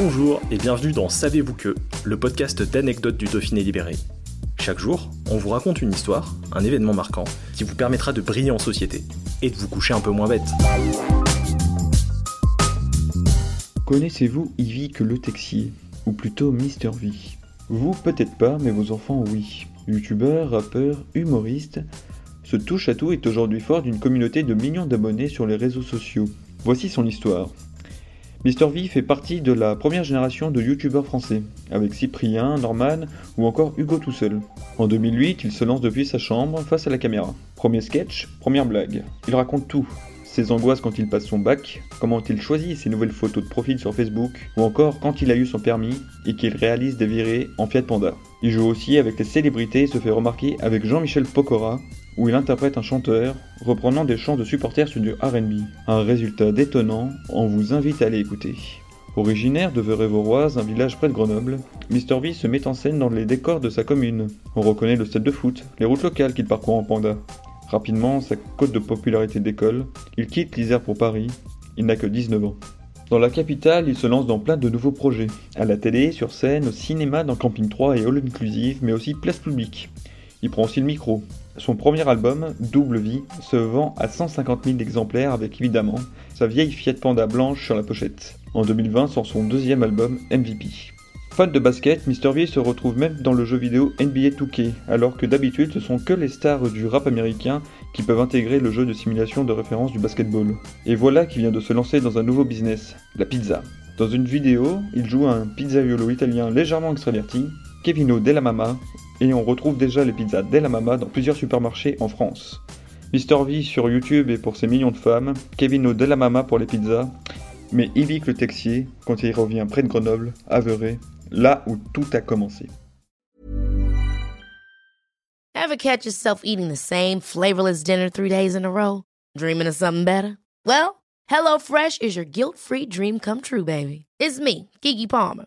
Bonjour et bienvenue dans Savez-vous que, le podcast d'anecdotes du Dauphiné libéré. Chaque jour, on vous raconte une histoire, un événement marquant, qui vous permettra de briller en société et de vous coucher un peu moins bête. Connaissez-vous que le Texier Ou plutôt Mister V? Vous peut-être pas, mais vos enfants oui. Youtubeur, rappeur, humoriste, ce touche à tout est aujourd'hui fort d'une communauté de millions d'abonnés sur les réseaux sociaux. Voici son histoire. Mister V fait partie de la première génération de youtubeurs français, avec Cyprien, Norman ou encore Hugo tout seul. En 2008, il se lance depuis sa chambre face à la caméra. Premier sketch, première blague. Il raconte tout. Ses angoisses quand il passe son bac, comment il choisit ses nouvelles photos de profil sur Facebook, ou encore quand il a eu son permis et qu'il réalise des virées en Fiat Panda. Il joue aussi avec les célébrités et se fait remarquer avec Jean-Michel Pokora, où il interprète un chanteur reprenant des chants de supporters sur du RB. Un résultat détonnant, on vous invite à aller écouter. Originaire de Verré-Vauroise, un village près de Grenoble, Mr V se met en scène dans les décors de sa commune. On reconnaît le stade de foot, les routes locales qu'il parcourt en panda. Rapidement, sa cote de popularité décolle, il quitte l'Isère pour Paris, il n'a que 19 ans. Dans la capitale, il se lance dans plein de nouveaux projets. À la télé, sur scène, au cinéma, dans Camping 3 et All Inclusive, mais aussi place publique. Il prend aussi le micro. Son premier album, Double Vie, se vend à 150 000 exemplaires avec évidemment sa vieille Fiat Panda blanche sur la pochette. En 2020 sort son deuxième album, MVP. Fan de basket, Mr V se retrouve même dans le jeu vidéo NBA 2K, alors que d'habitude ce sont que les stars du rap américain qui peuvent intégrer le jeu de simulation de référence du basketball. Et voilà qu'il vient de se lancer dans un nouveau business, la pizza. Dans une vidéo, il joue un pizzaiolo italien légèrement extraverti, Kevino Della Mama, et on retrouve déjà les pizzas Della Mama dans plusieurs supermarchés en France. Mr V sur YouTube et pour ses millions de femmes, Kevino Della Mama pour les pizzas, mais Yvick le Texier quand il revient près de Grenoble, averé, là où tout a commencé. Ever catch yourself eating the same flavorless dinner three days in a row? Dreaming of something better? Well, HelloFresh is your guilt-free dream come true, baby. It's me, Kiki Palmer.